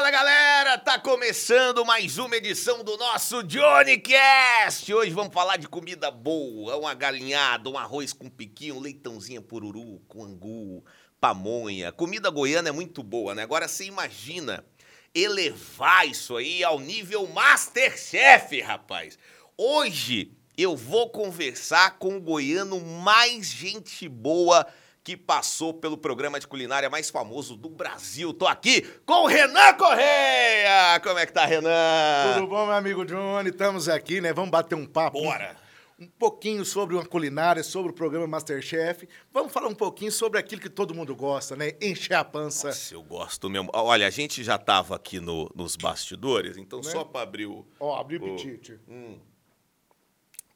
Fala galera, tá começando mais uma edição do nosso Johnnycast. Hoje vamos falar de comida boa, uma galinhada, um arroz com piquinho, um leitãozinho pururu, com angu, pamonha. Comida goiana é muito boa, né? Agora você imagina elevar isso aí ao nível Masterchef, rapaz. Hoje eu vou conversar com o goiano mais gente boa que passou pelo programa de culinária mais famoso do Brasil. Tô aqui com o Renan Correia! Como é que tá, Renan? Tudo bom, meu amigo Johnny? Estamos aqui, né? Vamos bater um papo. Bora! Um pouquinho sobre uma culinária, sobre o programa Masterchef. Vamos falar um pouquinho sobre aquilo que todo mundo gosta, né? Encher a pança. Nossa, eu gosto mesmo. Olha, a gente já tava aqui no- nos bastidores, então só pra abrir o... Ó, abri o apetite.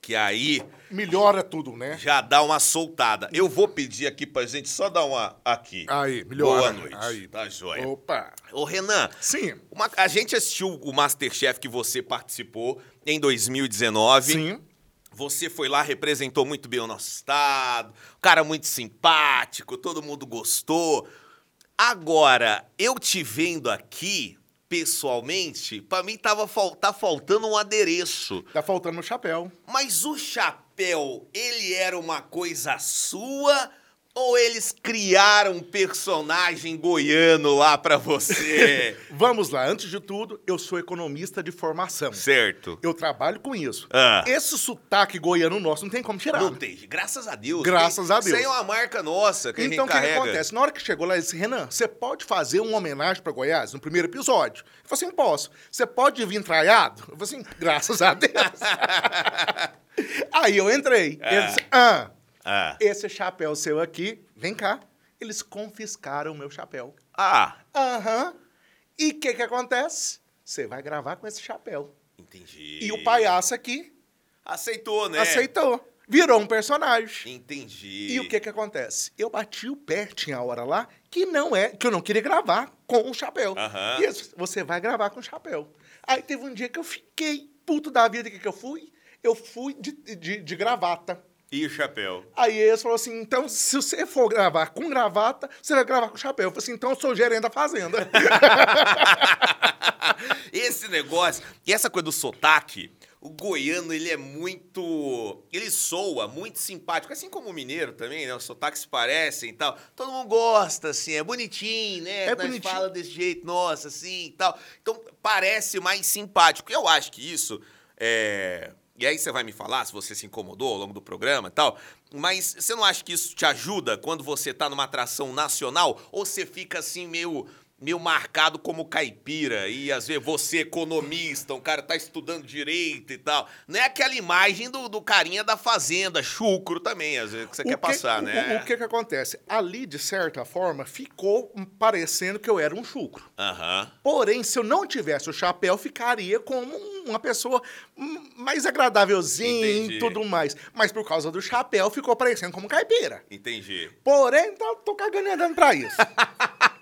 Que aí Melhora tudo, né? já dá uma soltada. Eu vou pedir aqui pra gente só dar uma... Aqui. Aí, melhora. Boa noite. Aí. Tá joia. Opa. Ô, Renan, Sim. uma- a gente assistiu o Masterchef que você participou em 2019. Sim. Você foi lá, representou muito bem o nosso estado, cara muito simpático, todo mundo gostou. Agora, eu te vendo aqui, pessoalmente, pra mim tava, fal- tá faltando um adereço. Tá faltando o chapéu. Mas o chapéu, ele era uma coisa sua ou eles criaram um personagem goiano lá pra você? Vamos lá. Antes de tudo, eu sou economista de formação. certo. Eu trabalho com isso. Ah. Esse sotaque goiano nosso não tem como tirar. Não tem, graças a Deus. Graças a Isso aí Deus. é uma marca nossa que Então, a o gente que, que carrega. acontece? Na hora que chegou lá, ele disse, Renan, você pode fazer uma homenagem para Goiás no primeiro episódio? Eu falei assim, posso. Você pode vir traiado? Eu falei assim, graças a Deus. Aí eu entrei. Ele disse, ah, Ah. esse chapéu seu aqui, vem cá. Eles confiscaram o meu chapéu. Ah, Aham. E o que que acontece? Você vai gravar com esse chapéu. entendi. E o palhaço aqui Aceitou, né? aceitou. Virou um personagem. Entendi. E o que que acontece? Eu bati o pé, tinha a hora lá, que não é, que eu não queria gravar com o chapéu. Aham. E eles, você vai gravar com o chapéu. Aí teve um dia que eu fiquei puto da vida, o que que eu fui? Eu fui de, de, de gravata. E o chapéu? Aí eles falaram assim, então, se você for gravar com gravata, você vai gravar com chapéu. Eu falei assim, então eu sou gerente da fazenda. Esse negócio, e essa coisa do sotaque, o goiano, ele é muito. Ele soa muito simpático, assim como o mineiro também, né? Os sotaques se parecem e tal. Todo mundo gosta, assim, é bonitinho, né? É Nós bonitinho. fala desse jeito, nossa, assim e tal. Então, parece mais simpático. Eu acho que isso é. E aí você vai me falar se você se incomodou ao longo do programa e tal. Mas você não acha que isso te ajuda quando você tá numa atração nacional? Ou você fica assim meio, meio marcado como caipira e às vezes você economista, um cara tá estudando direito e tal. Não é aquela imagem do, do carinha da fazenda, chucro também, às vezes, que você O quer que- passar, o- né? O, que que acontece? Ali, de certa forma, ficou parecendo que eu era um chucro. Aham. Porém, se eu não tivesse o chapéu, ficaria como um- uma pessoa mais agradávelzinha e tudo mais. Mas por causa do chapéu, ficou parecendo como caipira. Entendi. Porém, tô, tô cagando e andando pra isso.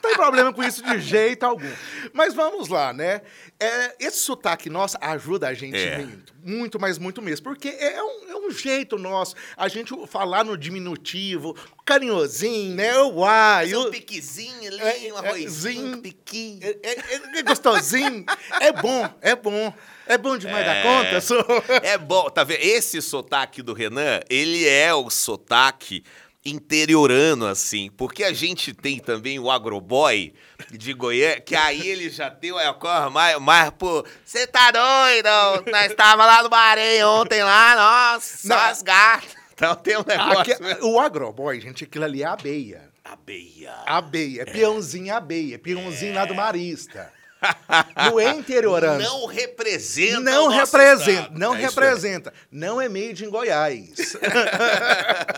Não tem problema com isso de jeito algum. Mas vamos lá, né? É, esse sotaque nosso ajuda a gente É. muito. Muito, mas muito mesmo. Porque é um, é um jeito nosso. A gente falar no diminutivo, carinhosinho, né? O o- um piquezinho ali, É, um é, arrozinho, zinho. um piquinho. é, é- é gostosinho. é bom, é bom. É bom demais da conta. Sou... É bom, tá vendo? Esse sotaque do Renan, ele é o sotaque interiorano, assim, porque a gente tem também o agroboy de Goiânia, que aí ele já tem o corre mais, mais pô, você tá doido? Nós tava lá no Bahrein ontem lá, nossa, Não. as gatas. Então tem um negócio... Aqui- mesmo. o agroboy, gente, aquilo ali é abeia. Abeia. Abeia, é peãozinho abeia, peãozinho lá do Marista. No interiorano. Não representa Não representa, estado. não É representa. Não é made em Goiás.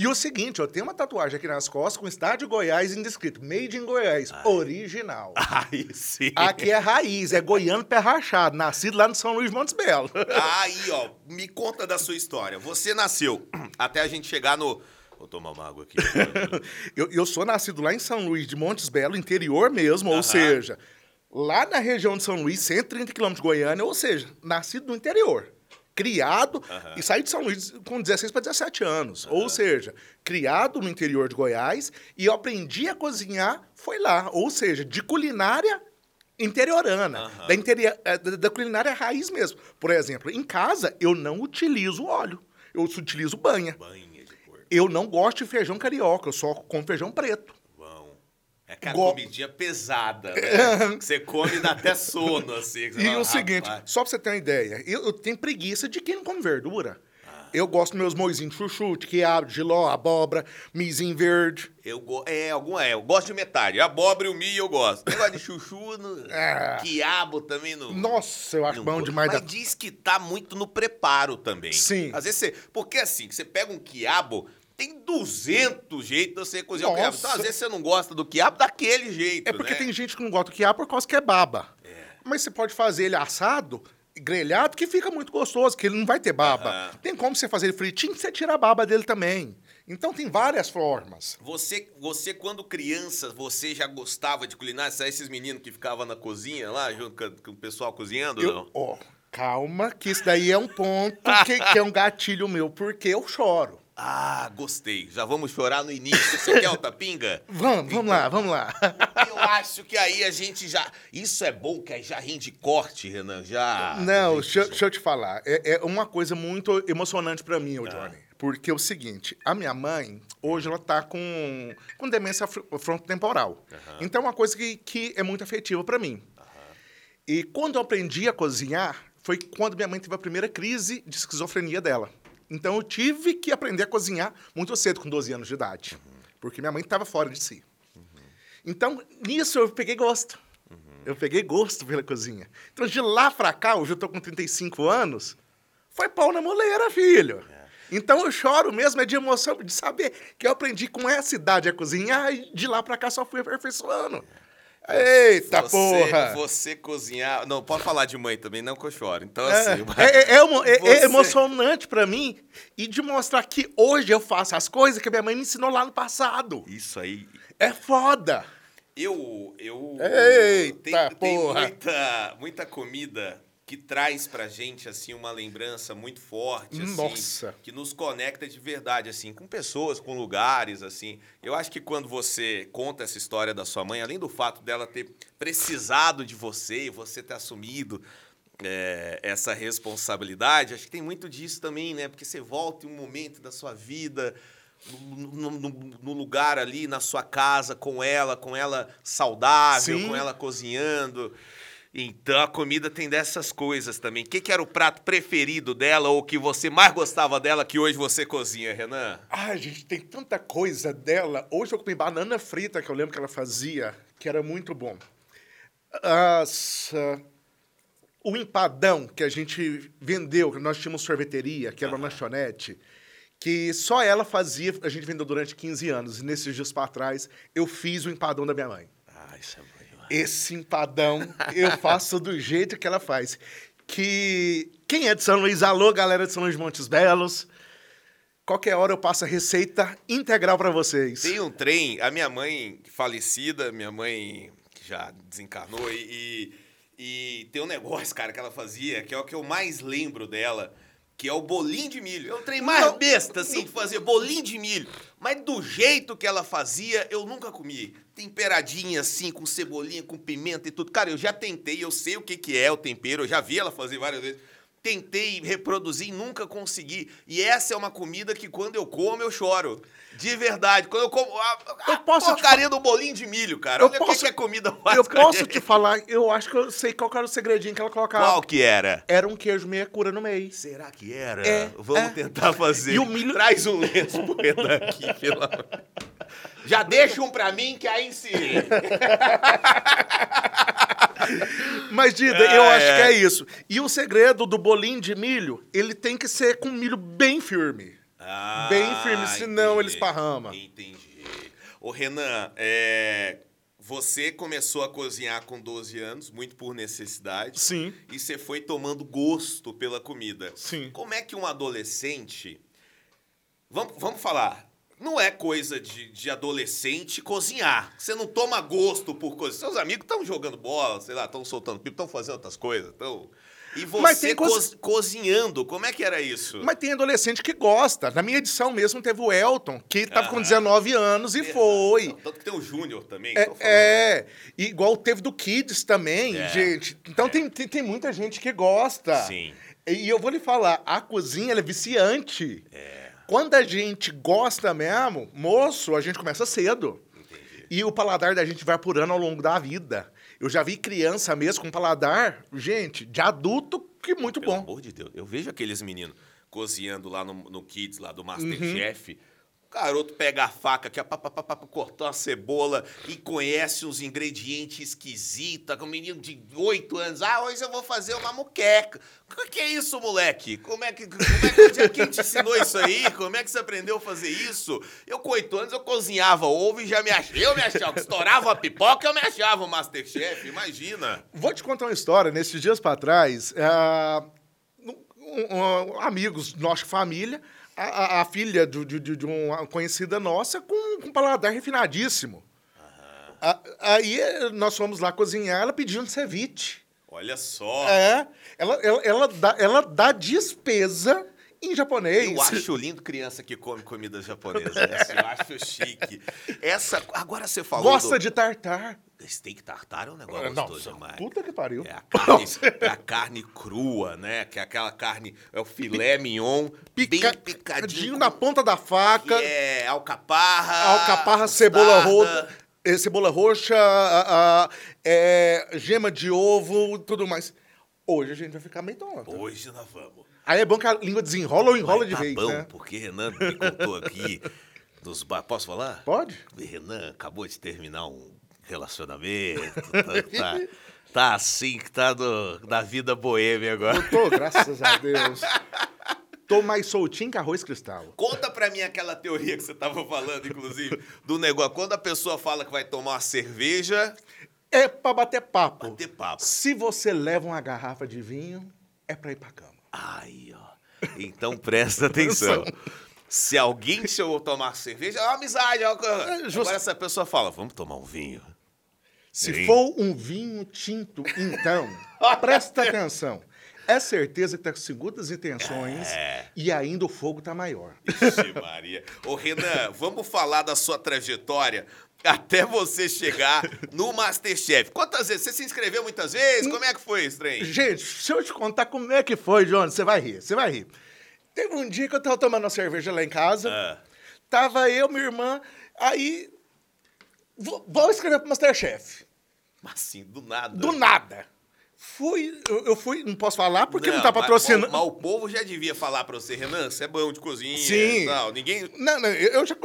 e o seguinte, eu tenho uma tatuagem aqui nas costas com estado de Goiás indescrito. Made in Goiás, original. Aí sim. Aqui é raiz, é goiano pé rachado, nascido lá no São Luís Montes Belo. Aí, ó, me conta da sua história. Você nasceu até a gente chegar no. Vou tomar uma água aqui. Eu, eu sou nascido lá em São Luís de Montes Belo, interior mesmo, ou seja, lá na região de São Luís, 130 quilômetros de Goiânia, ou seja, nascido no interior. Criado Aham. e saí de São Luís com 16 para 17 anos. Ou seja, criado no interior de Goiás e eu aprendi a cozinhar foi lá. Ou seja, de culinária interiorana, Aham. da, da, culinária raiz mesmo. Por exemplo, em casa eu não utilizo óleo, eu utilizo banha. Banha. Eu não gosto de feijão carioca, eu só como feijão preto. É aquela Go- comidinha pesada, né? que você come e dá até sono, assim. E fala, o seguinte, "Rapaz, só pra você ter uma ideia, eu, eu tenho preguiça de quem não come verdura. Ah. Eu gosto dos meus moizinhos de chuchu, de quiabo, de ló, abóbora, mizinho verde. Eu, go- é, alguma, é, eu gosto de metade. Abóbora e o milho eu gosto. Negócio de chuchu, no, Ah. quiabo também não. Nossa, eu acho não bom go- demais. Mas Da... diz que tá muito no preparo também. Sim. Às vezes você. Porque assim, você pega um quiabo, tem 200 jeitos de você cozinhar o quiabo. Então, às Nossa. vezes você não gosta do quiabo daquele jeito. É porque né? tem gente que não gosta do quiabo por causa que é baba. Mas você pode fazer ele assado, grelhado, que fica muito gostoso, que ele não vai ter baba. Tem como você fazer ele fritinho, você tira a baba dele também. Então tem várias formas. Você, você, quando criança, você já gostava de culinária? Sabe esses meninos que ficavam na cozinha lá, junto com, com o pessoal cozinhando? Eu- não? ó, calma, que isso daí é um ponto que, que é um gatilho meu, porque eu choro. Ah, gostei. Já vamos chorar no início. Você quer outra pinga? Vamos, vamos lá, vamos lá. Eu acho que aí a gente já. Isso é bom, que aí já rende corte, Renan. Já. Não, deixa, deixa eu te falar. É, é uma coisa muito emocionante pra mim, ô Johnny. Porque é o seguinte, a minha mãe, hoje ela tá com, com demência fr- frontotemporal. Então é uma coisa que, que é muito afetiva pra mim. E quando eu aprendi a cozinhar, foi quando minha mãe teve a primeira crise de esquizofrenia dela. Então eu tive que aprender a cozinhar muito cedo, com 12 anos de idade. Porque minha mãe estava fora de si. Então, nisso eu peguei gosto. Eu peguei gosto pela cozinha. Então, de lá pra cá, hoje eu tô com 35 anos, foi pau na moleira, filho. Então eu choro mesmo, é de emoção, de saber que eu aprendi com essa idade a cozinhar e de lá pra cá só fui aperfeiçoando. Eita você, porra! Você cozinhar. Não, pode falar de mãe também, não que eu choro. Então, É, assim. é, é, é é- é Você- emocionante pra mim e de mostrar que hoje eu faço as coisas que minha mãe me ensinou lá no passado. Isso aí. É foda. Eu. eu Eita, tem, tem porra. muita, muita comida que traz pra gente, assim, uma lembrança muito forte, assim. Nossa. Que nos conecta de verdade, assim, com pessoas, com lugares, assim. Eu acho que quando você conta essa história da sua mãe, além do fato dela ter precisado de você e você ter assumido é, essa responsabilidade, acho que tem muito disso também, né? Porque você volta em um momento da sua vida, no, no- no- lugar ali, na sua casa, com ela, com ela saudável, Sim. com ela cozinhando. Então a comida tem dessas coisas também. O que, que era o prato preferido dela ou que você mais gostava dela que hoje você cozinha, Renan? Ai, gente, tem tanta coisa dela. Hoje eu comi banana frita, que eu lembro que ela fazia, que era muito bom. As, ah, o empadão que a gente vendeu, que nós tínhamos sorveteria, que era uma lanchonete, que só ela fazia, a gente vendeu durante 15 anos. E nesses dias para trás, eu fiz o empadão da minha mãe. Ah, isso é bom. Esse empadão eu faço do jeito que ela faz. Que quem é de São Luís, alô, galera de São Luís de Montes Belos. Qualquer hora eu passo a receita integral para vocês. Tem um trem, a minha mãe falecida, minha mãe que já desencarnou, e, e, e tem um negócio, cara, que ela fazia, que é o que eu mais lembro dela, que é o bolinho de milho. É o trem mais besta, assim, de fazer bolinho de milho. Mas do jeito que ela fazia, eu nunca comi. Temperadinha, assim, com cebolinha, com pimenta e tudo. Cara, eu já tentei, eu sei o que, que é o tempero, eu já vi ela fazer várias vezes. Tentei reproduzir e nunca consegui. E essa é uma comida que quando eu como, eu choro. De verdade. Quando eu como. A, a Eu posso te porcaria do bolinho de milho, cara. Eu Olha o que posso- a comida faz Eu posso te falar, eu acho que eu sei qual era o segredinho que ela colocava. Qual que era? Era um queijo meia cura no meio. Será que era? É, Vamos é. tentar fazer. E o milho- Traz um lenço pro Renan aqui, pelo amor. Já deixa um pra mim que aí se. Mas, Dida, Ah, eu acho é. que é isso. E o segredo do bolinho de milho, ele tem que ser com milho bem firme. Ah, Bem firme, senão ele entendi. esparrama. Entendi. Ô, Renan, é, você começou a cozinhar com 12 anos, muito por necessidade. Sim. E você foi tomando gosto pela comida. Sim. Como é que um adolescente. Vamos, vamos falar. Não é coisa de, de adolescente cozinhar. Você não toma gosto por coisa. Seus amigos estão jogando bola, sei lá, estão soltando pipa, estão fazendo outras coisas. Estão. E você co- coisa- cozinhando, como é que era isso? Mas tem adolescente que gosta. Na minha edição mesmo teve o Elton, que tava com Aham. 19 anos e foi. Não, tanto que tem o Júnior também. É, é, e igual teve do Kids também, É, gente. Então tem, tem, tem muita gente que gosta. Sim. E eu vou lhe falar, a cozinha é viciante. É, Quando a gente gosta mesmo, moço, a gente começa cedo. entendi. E o paladar da gente vai apurando ao longo da vida. Eu já vi criança mesmo com paladar, gente, de adulto, que muito Pelo bom. amor de Deus. Eu vejo aqueles meninos cozinhando lá no, no Kids, lá do Uhum. O garoto pega a faca, que é cortar uma cebola e conhece uns ingredientes esquisitos. Com um menino de 8 anos. Ah, hoje eu vou fazer uma muqueca. O que é isso, moleque? Como é que, como é que quem te ensinou isso aí? Como é que você aprendeu a fazer isso? Eu, com 8 anos, eu cozinhava ovo e já me achei. Eu me achava. Estourava a pipoca, eu me achava o Masterchef. Imagina. Vou te contar uma história. Nesses dias para trás, ah, um- um- amigos, nossa família, a, a- filha de, de- de- uma conhecida nossa com, com paladar refinadíssimo. A- aí eh, nós fomos lá cozinhar, ela pediu um ceviche. Olha só. É, ela, ela, ela, dá, ela dá despesa em japonês. Eu acho lindo criança que come comida japonesa. né? Eu acho chique. Essa, agora você falou Gosta do... de tartar. Steak tartar é um negócio Nossa, gostoso demais. puta que pariu. É a, carne, é a carne crua, né? Que é aquela carne, é o filé mignon, Pica- bem picadinho. na ponta da faca. é alcaparra, alcaparra, cebola roxa, eh, cebola roxa, a- a- é, gema de ovo, tudo mais. Hoje a gente vai ficar meio tonto. Hoje nós vamos. Aí é bom que a língua desenrola ou enrola Mas de tá vez, bom, né? porque Renan me contou aqui dos ba- Posso falar? Pode? Renan acabou de terminar um relacionamento. Tá, tá- tá assim que tá no, na vida boêmia agora. Eu tô, graças a Deus. Tô mais soltinho que arroz cristal. Conta pra mim aquela teoria que você tava falando, inclusive, do negócio. Quando a pessoa fala que vai tomar uma cerveja, É pra bater papo. bater papo. Se você leva uma garrafa de vinho, é pra ir pra cama. Aí, ó. Então presta atenção. Se alguém te chamou tomar cerveja, é uma amizade. É uma. É. Agora essa pessoa fala, vamos tomar um vinho. Se Sim. for um vinho tinto, então, presta atenção. É certeza que tá com segundas intenções É. e ainda o fogo tá maior. Ixi, Maria. Ô, Renan, vamos falar da sua trajetória até você chegar no Masterchef. Quantas vezes? Você se inscreveu muitas vezes? Como é que foi esse trem? Gente, se eu te contar como é que foi, Jonas, você vai rir, você vai rir. Teve um dia que eu tava tomando uma cerveja lá em casa, Ah. tava eu, minha irmã, aí. vou- Vou escrever pro Masterchef. Mas assim, do nada. Do nada. Fui, eu, eu fui, não posso falar porque não, tá mas- patrocinando. Mas, o povo já devia falar pra você, Renan, você é bom de cozinha Sim. e tal. Ninguém... Não, não, eu eu já.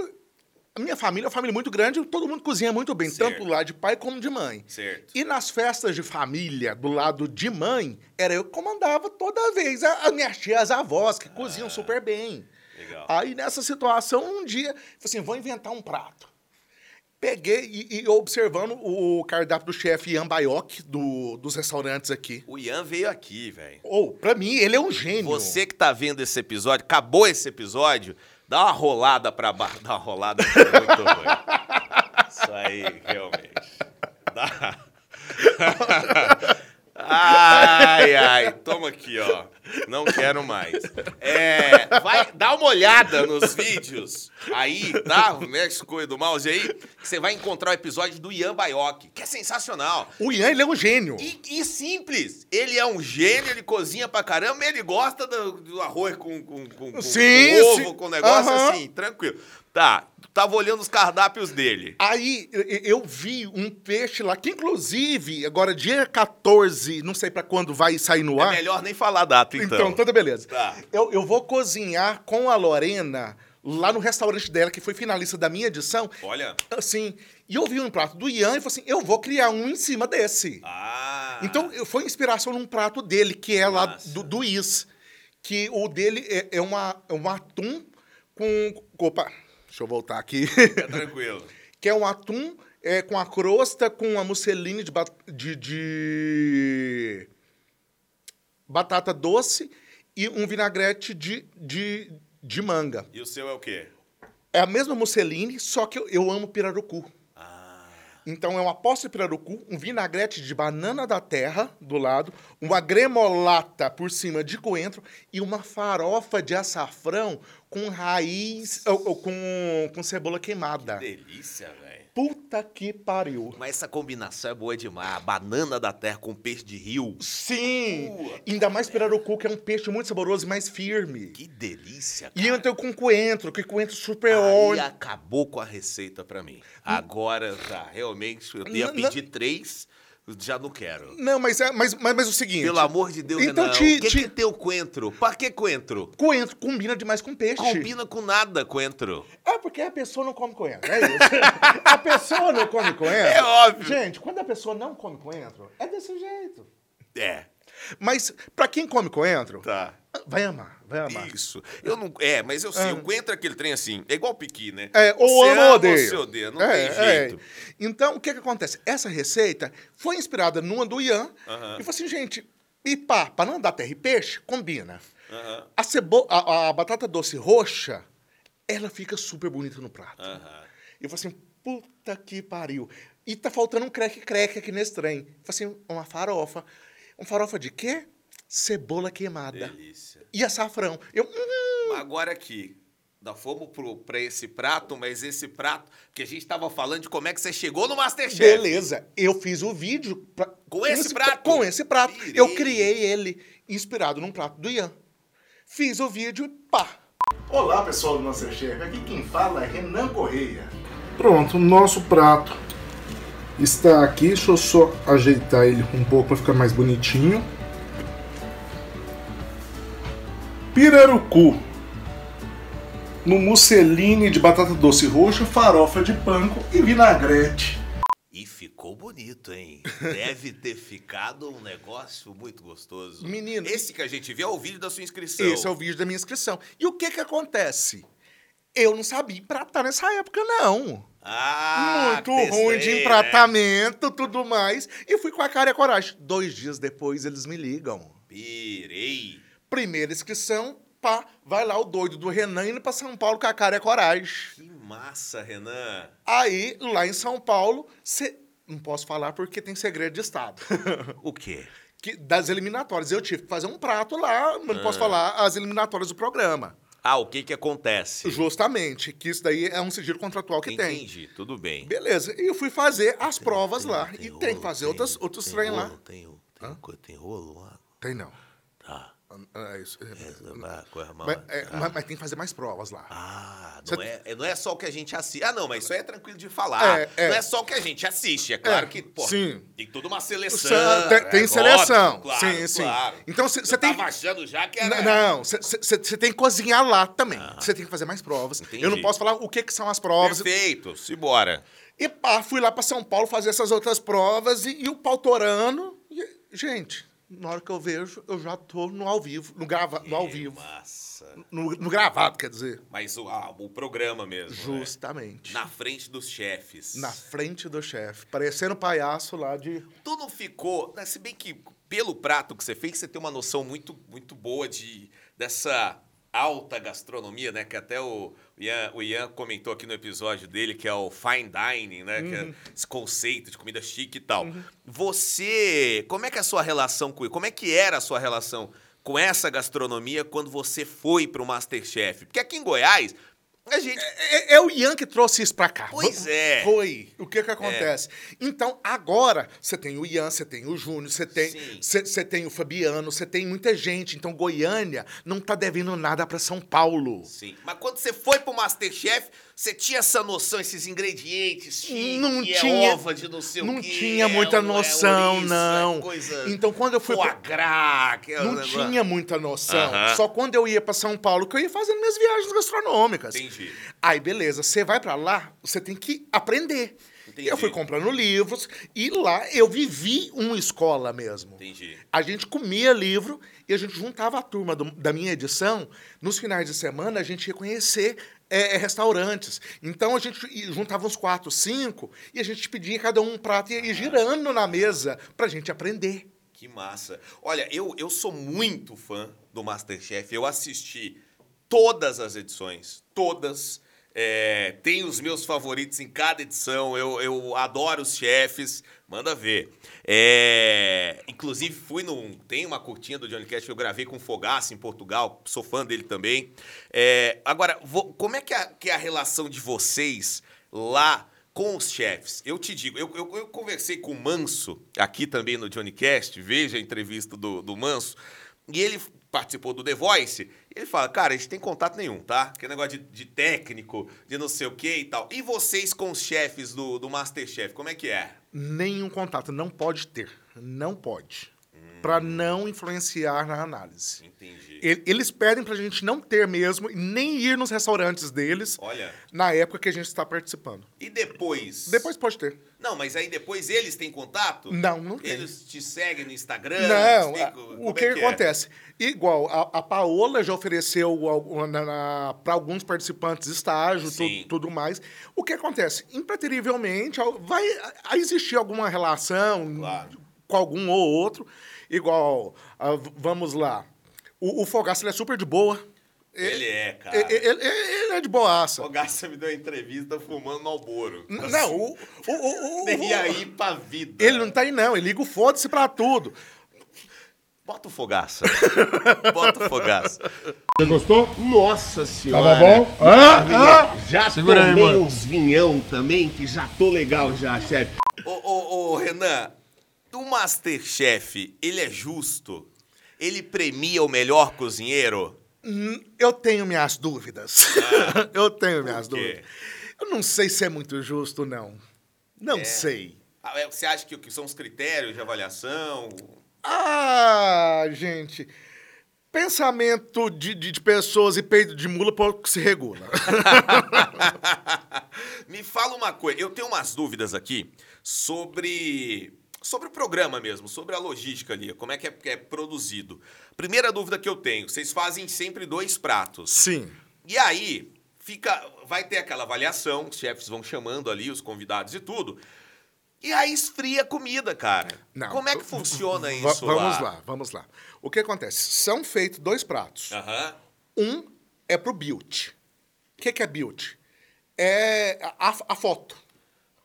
A minha família é uma família muito grande, todo mundo cozinha muito bem, Certo. tanto do lado de pai como de mãe. Certo. E nas festas de família, do lado de mãe, era eu que comandava toda vez. As minhas tias, as avós, que cozinham super bem. Legal. Aí nessa situação, um dia, falei assim: vou inventar um prato. Peguei e, e observando o cardápio do chefe Ian Baioc, do, dos restaurantes aqui. O Ian veio aqui, velho. Ou, pra mim, ele é um gênio. Você que tá vendo esse episódio, acabou esse episódio, dá uma rolada pra baixo. Dá uma rolada muito ruim. Isso aí, realmente. Dá. Ai, ai, toma aqui, ó. Não quero mais. É, vai, dá uma olhada nos vídeos aí, tá? Mexe com o do mouse aí, que você vai encontrar o episódio do Ian Baioc, que é sensacional. O Ian, ele é um gênio. E, e simples. Ele é um gênio, ele cozinha pra caramba, ele gosta do, do arroz com, com, com, com- Sim, com ovo, sim. com negócio Aham. assim, tranquilo. Tá, tava olhando os cardápios dele. Aí eu- vi um peixe lá, que inclusive, agora dia 14, não sei pra quando vai sair no É ar. melhor nem falar a data, então. Então, toda beleza. Tá. Eu, eu vou cozinhar com a Lorena lá no restaurante dela, que foi finalista da minha edição. Olha. Assim, e eu vi um prato do Ian e falei assim: eu vou criar um em cima desse. Ah. Então, eu- foi inspiração num prato dele, que é lá Massa. do, do Is. Que o dele é, é, uma, é um atum com. Opa, deixa eu voltar aqui. Fica tranquilo. que é um atum é, com a crosta, com a musseline de, ba- de- de batata doce e um vinagrete de, de, de manga. E o seu é o quê? É a mesma musseline, só que eu, eu amo pirarucu. Então é uma de pirarucu, um vinagrete de banana da terra do lado, uma gremolata por cima de coentro e uma farofa de açafrão com raiz, ou, ou com, com cebola queimada. Delícia, velho. Puta que pariu. Mas essa combinação é boa demais. A banana da terra com peixe de rio. Sim! Pua. Ainda mais pirarucu, que é um peixe muito saboroso e mais firme. Que delícia, cara. E então com coentro, que coentro super óleo. acabou com a receita pra mim. Agora tá, realmente, eu ia pedir três, já não quero. Não, mas é mas, mas, mas é o seguinte. Pelo amor de Deus, Então Renan, te- o que, te- que tem o coentro? Pra que coentro? Coentro combina demais com peixe. Combina com nada, coentro. É porque a pessoa não come coentro, é isso. a pessoa não come coentro. É óbvio. Gente, quando a pessoa não come coentro, é desse jeito. É, Mas pra quem come coentro, tá. vai amar, vai amar. Isso. Eu não, é, mas eu sei, o coentro é aquele trem assim, é igual piqui, né? É, ou Você ama ou odeia. você odeia, não É, tem é. jeito. Então, o que que acontece? Essa receita foi inspirada numa do Ian. Aham. E falou assim, gente, e pá, pra não dar terra e peixe, combina. Aham, A, cebo a, a batata doce roxa, ela fica super bonita no prato. aham. E eu falei assim, puta que pariu. E tá faltando um creque-creque aqui nesse trem. Eu falei assim, uma farofa. Uma farofa de quê? Cebola queimada. Delícia. E açafrão. Eu, hum, Agora aqui, nós fomos pro, pra esse prato, mas esse prato, que a gente tava falando de como é que você chegou no Masterchef. beleza. Eu fiz o vídeo... pra- Com esse pra- prato? Com esse prato. Pirei. Eu criei ele inspirado num prato do Ian. Fiz o vídeo e pá. Olá pessoal do Masterchef, aqui quem fala é Renan Correia. Pronto, o nosso prato está aqui, deixa eu só ajeitar ele um pouco para ficar mais bonitinho. Pirarucu no musseline de batata doce roxa, farofa de panko e vinagrete. E ficou bonito, hein? Deve ter ficado um negócio muito gostoso. Menino. Esse que a gente vê é o vídeo da sua inscrição. Esse é o vídeo da minha inscrição. E o que que acontece? Eu não sabia empratar nessa época, não. Ah, Muito ruim de né? empratamento, tudo mais. E fui com a cara e a coragem. Dois dias depois eles me ligam. Pirei. Primeira inscrição, pá, vai lá o doido do Renan indo pra São Paulo com a cara e a coragem. Que massa, Renan. Aí, lá em São Paulo, cê... não posso falar porque tem segredo de Estado. O quê? Que- das eliminatórias. Eu tive que fazer um prato lá, mas não Ah. posso falar as eliminatórias do programa. Ah, o que que acontece? Justamente, que isso daí é um sigilo contratual que tem. Entendi, tudo bem. Beleza, e eu fui fazer as provas Tem- lá. tem e tem que fazer outras, outros tem trem lá. Tem, tem, co- tem rolo lá? Tem não. Tá. É isso. É, Ah, coisa mal- mas, é, ah. mas- mas tem que fazer mais provas lá. Ah, não é, é- não é só o que a gente assiste. Ah, não, mas isso aí é tranquilo de falar. É, é. Não é só o que a gente assiste. É claro É, que, pô, sim. tem toda uma seleção. Tem- tem é, seleção. óbvio, claro, Sim, sim. claro. Então, cê- Eu cê tem- tava achando já que era... Não, você tem que cozinhar lá também. Você tem que fazer mais provas. Entendi. Eu não posso falar o que, que são as provas. Perfeito, simbora. E pá, fui lá pra São Paulo fazer essas outras provas e, e o pau torando. E, gente, na hora que eu vejo, eu já tô no ao vivo, no, grava, no ao vivo. Massa. No, no gravado, quer dizer. Mas o, ah, o programa mesmo, né? Justamente. Na frente dos chefes. Na frente do chefe, parecendo palhaço lá de. Tu não ficou, né, se bem que pelo prato que você fez, você tem uma noção muito, muito boa de dessa alta gastronomia, né? Que até o Ian, o Ian comentou aqui no episódio dele, que é o fine dining, né? Que é esse conceito de comida chique e tal. Você, como é que é a sua relação com Como é que era a sua relação com essa gastronomia quando você foi pro Masterchef? Porque aqui em Goiás, a gente É, é o Ian que trouxe isso pra cá. Pois é. Foi. O que que acontece? Então, agora, você tem o Ian, você tem o Júnior, você tem, você você tem o Fabiano, você tem muita gente. Então, Goiânia não tá devendo nada pra São Paulo. Sim. Mas quando você foi pro Masterchef, você tinha essa noção, esses ingredientes, chique, Não é tinha- ova de não sei o não quê, tinha muita é noção, ouriça, não. É coisa Então, quando eu fui gras, que é o Não negócio- tinha muita noção. Aham. Só quando eu ia pra São Paulo que eu ia fazendo minhas viagens gastronômicas. Entendi. Aí, beleza, você vai pra lá, você tem que aprender. Entendi. Eu fui comprando livros e lá eu vivi uma escola mesmo. Entendi. A gente comia livro e a gente juntava a turma do- da minha edição. Nos finais de semana, a gente ia conhecer é, é, restaurantes. Então, a gente juntava uns quatro, cinco e a gente pedia cada um um prato e ia girando na mesa pra gente aprender. Que massa. Olha, eu, eu sou muito fã do Masterchef. Eu assisti todas as edições, todas. É, tem os meus favoritos em cada edição. Eu, eu adoro os chefes. Manda ver. É, inclusive, fui num. Tem uma curtinha do Johnny Cash que eu gravei com o Fogaça em Portugal. Sou fã dele também. É, agora, vou- como é que, é que é a relação de vocês lá com os chefes? Eu te digo, eu, eu, eu conversei com o Manso aqui também no Johnny Cast. Veja a entrevista do, do Manso. E ele participou do The Voice. Ele fala, cara, a gente tem contato nenhum, tá? Que negócio de, de técnico, de não sei o que e tal. E vocês com os chefes do, do Masterchef, como é que é? Nenhum contato, não pode ter. Não pode. Pra não influenciar na análise. Entendi. Eles pedem pra gente não ter mesmo, e nem ir nos restaurantes deles Olha. na época que a gente está participando. E depois? Depois pode ter. Não, mas aí depois eles têm contato? Não, não tem. Eles te seguem no Instagram? Não, a- ficam- o como que, é que é? acontece? Igual, a, a Paola já ofereceu para alguns participantes estágio, tu- tudo mais. O que acontece? Impreterivelmente, vai a- existir alguma relação Claro. com algum ou outro. Igual, ah, vamos lá, o, o Fogaça ele é super de boa. Ele é, cara. Ele, ele- ele é de boaça. O Gassa me deu uma entrevista fumando Malboro. N- Não, o, o, o, o- E aí pra vida. ele não tá aí, não. Ele liga o foda-se pra tudo. Bota o fogaça. Bota o fogaça. Você gostou? Nossa senhora. Tava bom? Ah, ah. Já Segura aí, tomei mano. uns vinhão também, que já tô legal já, chefe. Ô, ô, ô, Renan, o Masterchef, ele é justo? Ele premia o melhor cozinheiro? Hum, Eu tenho minhas dúvidas. eu tenho minhas dúvidas. Eu não sei se é muito justo, não. Não sei. Ah, é, Você acha que são os critérios de avaliação? Ah, gente. Pensamento de, de, de pessoas e peito de mula pouco se regula. Me fala uma coisa, eu tenho umas dúvidas aqui sobre sobre o programa mesmo, sobre a logística ali, como é que é, é produzido. Primeira dúvida que eu tenho, vocês fazem sempre dois pratos. Sim. E aí, fica, vai ter aquela avaliação, os chefes vão chamando ali os convidados e tudo. E aí esfria a comida, cara. Não. Como é que funciona isso Vamos lá, vamos lá. O que acontece? São feitos dois pratos. Aham. Um é pro build. O que, que é build? É a, a foto.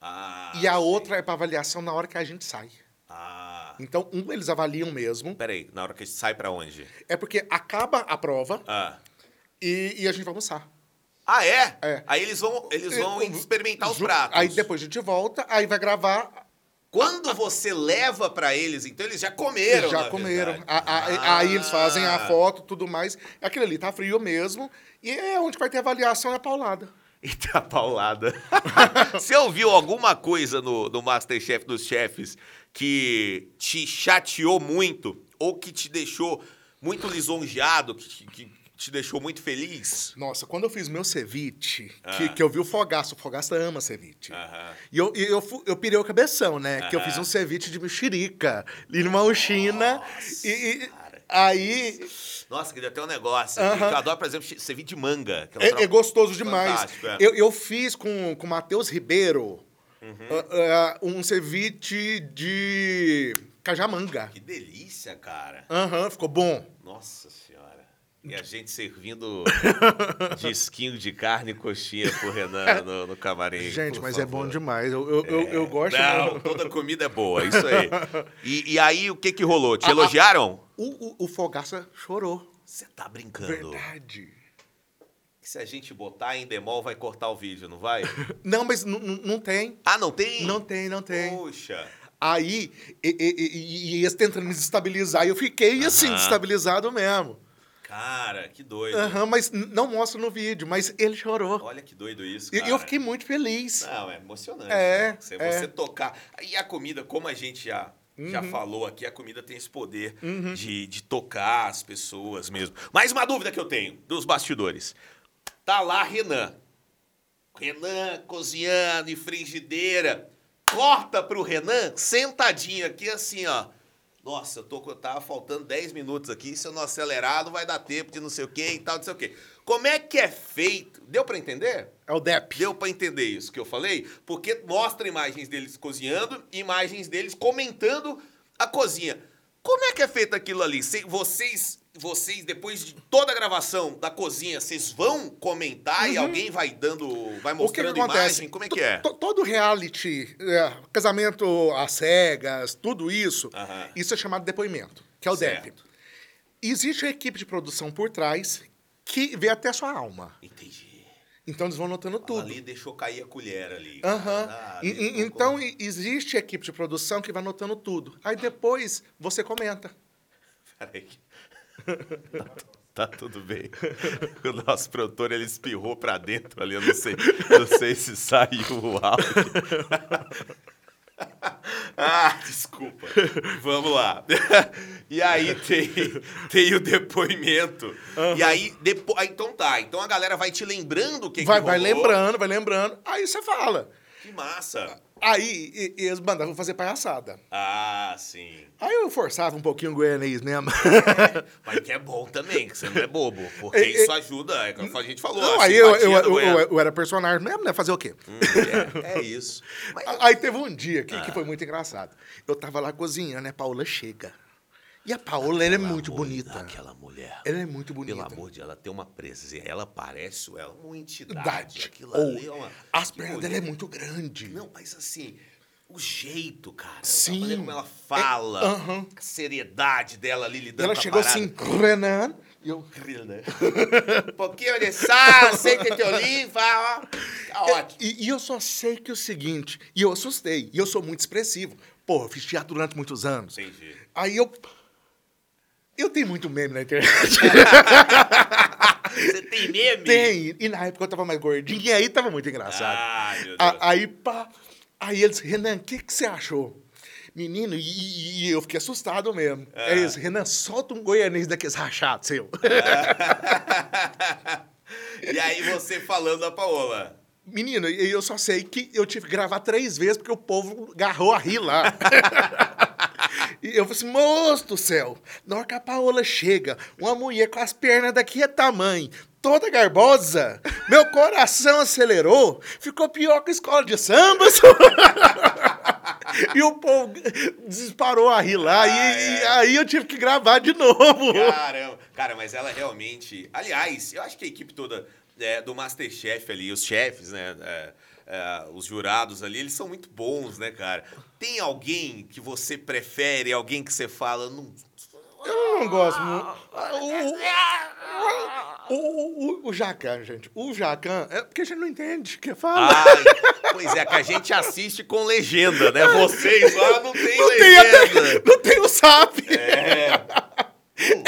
Ah, e a sim. outra é para avaliação na hora que a gente sai. Ah. Então, um eles avaliam mesmo. Peraí, na hora que a gente sai pra onde? É porque acaba a prova Ah. e, e a gente vai almoçar. Ah, é? É. Aí eles vão, eles vão É, experimentar os pratos. Aí depois a gente volta, aí vai gravar. Quando você leva pra eles, então eles já comeram, já na comeram. A- a- Ah. Aí eles fazem a foto tudo mais. Aquilo ali tá frio mesmo. E é onde vai ter avaliação é a paulada. Eita tá paulada. Você ouviu alguma coisa no, no Masterchef dos chefes que te chateou muito ou que te deixou muito lisonjeado, que, te- que te deixou muito feliz? Nossa, quando eu fiz meu ceviche, Ah. que, que eu vi o Fogaço, o Fogaço ama ceviche. E eu, e eu, eu pirei o cabeção, né? Que eu fiz um ceviche de mexerica, limão China. E, e-. aí Nossa, que deu até um negócio. Aham. Eu adoro, por exemplo, ceviche de manga. é, troço é gostoso demais. é. Eu, eu fiz com o Matheus Ribeiro Uhum. ah, ah, um ceviche de cajamanga. Que delícia, cara. Aham, ficou bom. Nossa senhora. E a gente servindo disquinho de carne e coxinha pro Renan no, no camarim. Gente, mas é favor. bom demais. Eu, eu, eu, eu gosto. Não, toda comida é boa, isso aí. E, e aí, o que que rolou? Te elogiaram? O, o, o Fogaça chorou. Você tá brincando. Verdade. Que se a gente botar em demol, vai cortar o vídeo, não vai? Não, mas não tem. Ah, não tem? Não tem, não tem. Puxa. Aí, e, e, e- e eles tentando me desestabilizar, e eu fiquei assim, Aham. desestabilizado mesmo. Cara, que doido. Aham, mas não mostra no vídeo, mas ele chorou. Olha que doido isso, E cara. eu fiquei muito feliz. Não, é emocionante. É, né? Você, é. você tocar. E a comida, como a gente já, já Uhum. falou aqui, a comida tem esse poder de, de tocar as pessoas mesmo. Mais uma dúvida que eu tenho dos bastidores. Tá lá Renan. Renan cozinhando em frigideira. Corta pro Renan sentadinho aqui assim, ó. Nossa, eu tô, tava faltando 10 minutos aqui. Se eu não acelerar, não vai dar tempo de não sei o quê e tal, não sei o quê. Como é que é feito? Deu pra entender? É o Depp. Deu pra entender isso que eu falei? Porque mostra imagens deles cozinhando imagens deles comentando a cozinha. Como é que é feito aquilo ali? Cê- Vocês, vocês, depois de toda a gravação da cozinha, vocês vão comentar e alguém vai dando. vai Uhum. O que, que mostrando acontece? imagem? Como é que é? To- Todo reality, é, casamento às cegas, tudo isso, Aham. isso é chamado depoimento, que é o Certo. DEP. Existe a equipe de produção por trás que vê até a sua alma. Entendi. Então eles vão notando tudo. Ali deixou cair a colher ali. Aham. Ah, E- então existe equipe de produção que vai anotando tudo. Aí depois você comenta. Peraí. Tá, tá tudo bem. O nosso produtor, ele espirrou pra dentro ali, eu não sei, não sei se saiu o áudio. Ah, desculpa. Vamos lá. E aí tem, tem o depoimento. E aí, depo... ah, então tá. Então a galera vai te lembrando o que vai, que vai lembrando, vai lembrando. Aí você fala. Que massa. Aí e- e eles mandavam fazer palhaçada. Ah, sim. Aí eu forçava um pouquinho o goianês mesmo. Mas que é bom também, que você não é bobo. Porque É, é- isso ajuda, é como a gente falou. Não, aí eu, eu, eu- eu era personagem mesmo, né? Fazer o quê? Hum, é, é isso. Mas- Aí teve um dia que, Ah. que foi muito engraçado. Eu tava lá cozinhando, né? Paula chega. E a Paula, ela é muito bonita. Aquela mulher. Ela é muito bonita. Pelo amor de Deus, ela tem uma presença. Ela parece ela, uma entidade. Idade. Aquilo Ou, ali é uma. as que pernas mulher. dela é muito grande. Não, mas assim, o jeito, cara. Sim. A maneira como ela fala. É, aham. A seriedade dela ali lidando ela com a chegou parada. assim, Renan. E eu, Um pouquinho de sal, aceita de oliva, ó. Tá ótimo. E, e eu só sei que é o seguinte, e eu assustei, e eu sou muito expressivo. Pô, eu fiz teatro durante muitos anos. Entendi. Aí eu. Eu tenho muito meme na internet. Você tem meme? Tem. E na época eu tava mais gordinho, e aí tava muito engraçado. Meu Deus. A- aí, pá. Aí eles, Renan, o que, que você achou? Menino, e, e- eu fiquei assustado mesmo. Ah. Aí eles, Renan, solta um goianês daqueles rachados seu. e aí você falando a Paola. Menino, eu só sei que eu tive que gravar três vezes porque o povo agarrou a rir lá. e eu falei assim, moço do céu, na hora que a Paola chega, uma mulher com as pernas daqui é tamanho, toda garbosa, meu coração acelerou, ficou pior que a escola de samba. e o povo disparou a rir lá, e, Ah, e é. aí eu tive que gravar de novo. Caramba. Cara, mas ela realmente. Aliás, eu acho que a equipe toda é, do Masterchef ali, os chefes, né? é, é, os jurados ali, eles são muito bons, né, cara? Tem alguém que você prefere, alguém que você fala. Não... Eu não gosto muito. O, o, o, o Jacan, gente. O Jacan, é porque a gente não entende o que fala. Ai, pois é, que a gente assiste com legenda, né? Vocês lá não tem não, tem legenda. até, não tem o SAP. É.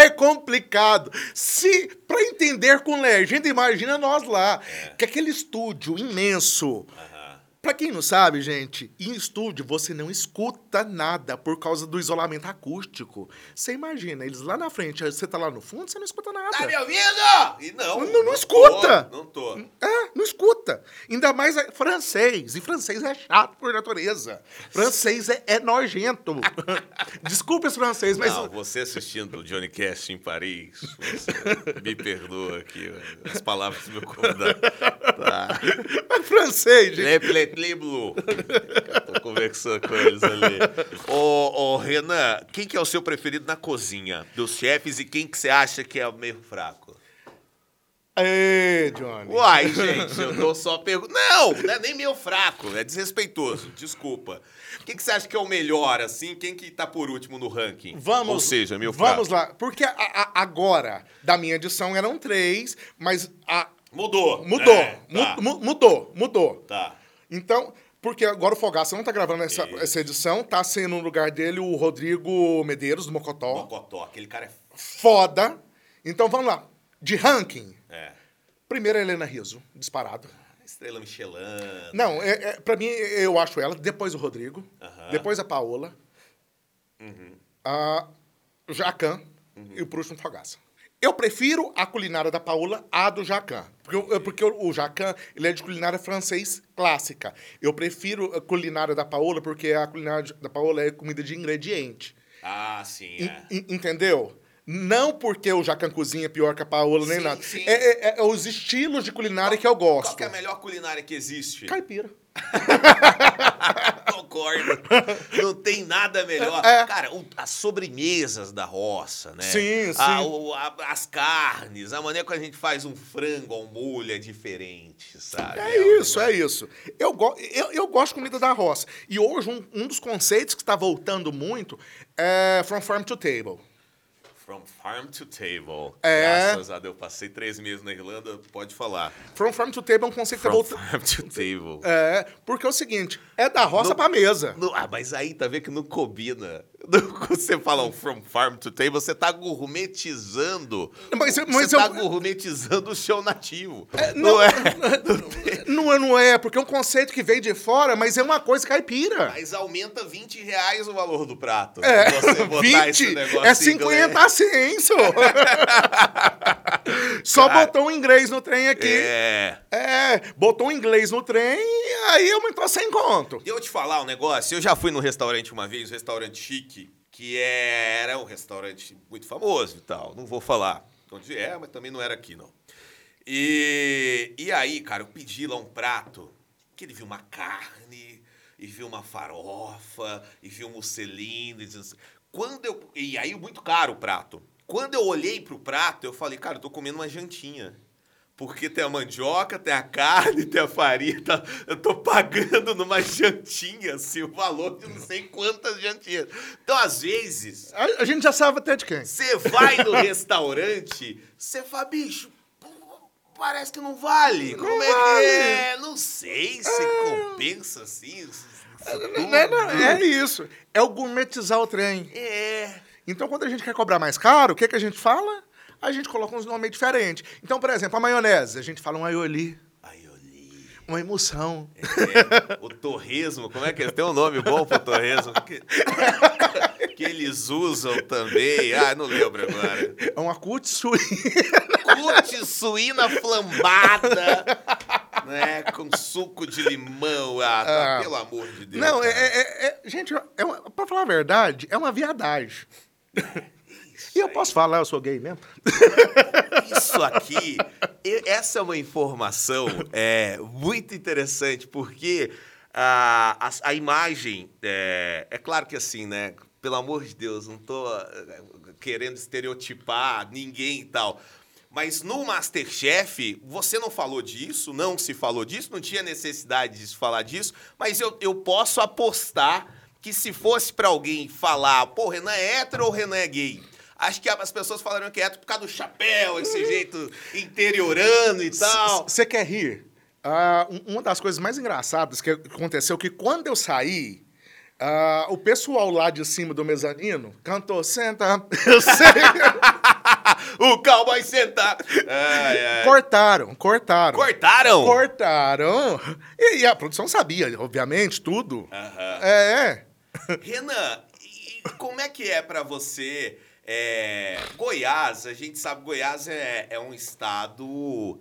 É complicado. Se para entender com legenda, imagina nós lá. Que aquele estúdio imenso. Pra quem não sabe, gente, em estúdio você não escuta nada por causa do isolamento acústico. Você imagina, eles lá na frente, você tá lá no fundo, você não escuta nada. Tá me ouvindo? E não. Não- não escuta. Tô, não tô. É, não escuta. Ainda mais é francês. E francês é chato por natureza. Francês é, é nojento. Desculpa os francês, mas. Não, você assistindo o Johnny Cash em Paris, me perdoa aqui as palavras do meu convidado. Tá. É francês, gente. Le Pletli Blue. Tô conversando com eles ali. Ô, ô, Renan, quem que é o seu preferido na cozinha dos chefes e quem que você acha que é o meio fraco? Ê, Johnny. Uai, gente, eu tô só perguntando. Não, não é nem meio fraco, é desrespeitoso, desculpa. Quem que você acha que é o melhor, assim? Quem que tá por último no ranking? Vamos. Ou seja, meio fraco. Vamos lá. Porque a- a- agora, da minha edição, eram três, mas a- Mudou. mudou. É, tá, mu- mu- mudou, mudou. tá. Então, porque agora o Fogaça não tá gravando essa, essa edição, tá sendo no lugar dele o Rodrigo Medeiros, do Mocotó. Mocotó, aquele cara é... Foda. Então vamos lá. De ranking, É. primeiro a Helena Riso, disparado. Estrela Michelin. Não, é, é, pra mim, eu acho ela, depois o Rodrigo, Aham. depois a Paola, a Jacan e o Prusto Fogaça. Eu prefiro a culinária da Paola à do Jacan. Porque, porque o Jacan, ele é de culinária francês clássica. Eu prefiro a culinária da Paola porque a culinária da Paola é comida de ingrediente. Ah, sim, é. en- entendeu? Não porque o Jacan cozinha pior que a Paola, nem Sim, nada. sim. É, é- é os estilos de culinária que eu gosto. Qual que é a melhor culinária que existe? Caipira. Concordo. Não tem nada melhor. É. Cara, o- as sobremesas da roça, né? Sim, A- sim. o- a- as carnes, a maneira que a gente faz um frango ao molho é diferente, sabe? É um isso, é isso. Eu, go eu, eu gosto de comida da roça. E hoje, um, um dos conceitos que está voltando muito é from farm to table. From farm to table. É. Graças a Deus, passei três meses na Irlanda, pode falar. From farm to table é um conceito que From voltando. farm to table. É, porque é o seguinte, é da roça No- pra mesa. No- ah, mas aí tá vendo que não combina. Quando você fala um from farm to table, você tá gourmetizando. Mas eu- você mas tá eu- gourmetizando o seu nativo. não- não é? Não é, não é, porque é um conceito que veio de fora, mas é uma coisa caipira. Mas aumenta 20 reais o valor do prato. É, você botar esse 20 negócio é em 50 inglês. assim, só. Só Cara, botou um inglês no trem aqui. É. É, botou um inglês no trem e aí aumentou 100 conto. E eu te falar um negócio, eu já fui num restaurante uma vez, um restaurante chique, que era um restaurante muito famoso e tal. Não vou falar onde é, mas também não era aqui, não. E, e aí, cara, eu pedi lá um prato, que ele viu uma carne, e viu uma farofa, e viu um musselino. E, assim, quando eu, e aí, muito caro o prato. Quando eu olhei pro prato, eu falei, cara, eu tô comendo uma jantinha. Porque tem a mandioca, tem a carne, tem a farinha. tá- eu tô pagando numa jantinha, assim, o valor de não sei quantas jantinhas. Então, às vezes, A, a gente já sabe até de quem. você vai no restaurante, você fala, bicho, parece que não vale. Como é vale. que é? Não sei se compensa assim. isso tudo. Não, não, é isso. É o gourmetizar o trem. É. Então, quando a gente quer cobrar mais caro, o que, que a gente fala? A gente coloca uns nomes diferentes. Então, por exemplo, a maionese, a gente fala um aioli, Aí eu li. uma emoção. É, o torresmo, como é que é? Tem um nome bom pro torresmo? Que, que eles usam também. Ah, não lembro agora. É uma cut suína. Cute suína flambada, né? Com suco de limão. Ah, tá, Ah. pelo amor de Deus. Não, é, é- é- é- gente, é uma, pra falar a verdade, é uma viadagem. E eu posso falar, eu sou gay mesmo? Isso aqui, essa é uma informação é, muito interessante, porque a, a, a imagem, é, é claro que assim, né? Pelo amor de Deus, não tô é, querendo estereotipar ninguém e tal. Mas no Masterchef, você não falou disso, não se falou disso, não tinha necessidade de se falar disso, mas eu, eu posso apostar que se fosse pra alguém falar, pô, Renan é hétero ou Renan é gay? Acho que as pessoas falariam que é hétero por causa do chapéu, esse jeito interiorano e tal. Você quer rir? Um- uma das coisas mais engraçadas que aconteceu é que quando eu saí, ah, o pessoal lá de cima do mezanino cantou Senta, eu sei. o cowboy sentar. Ai, ai. cortaram, cortaram. Cortaram? Cortaram. E, e a produção sabia, obviamente, tudo. Aham. É, é. Renan, como é que é pra você? é, Goiás, a gente sabe Goiás é, é um estado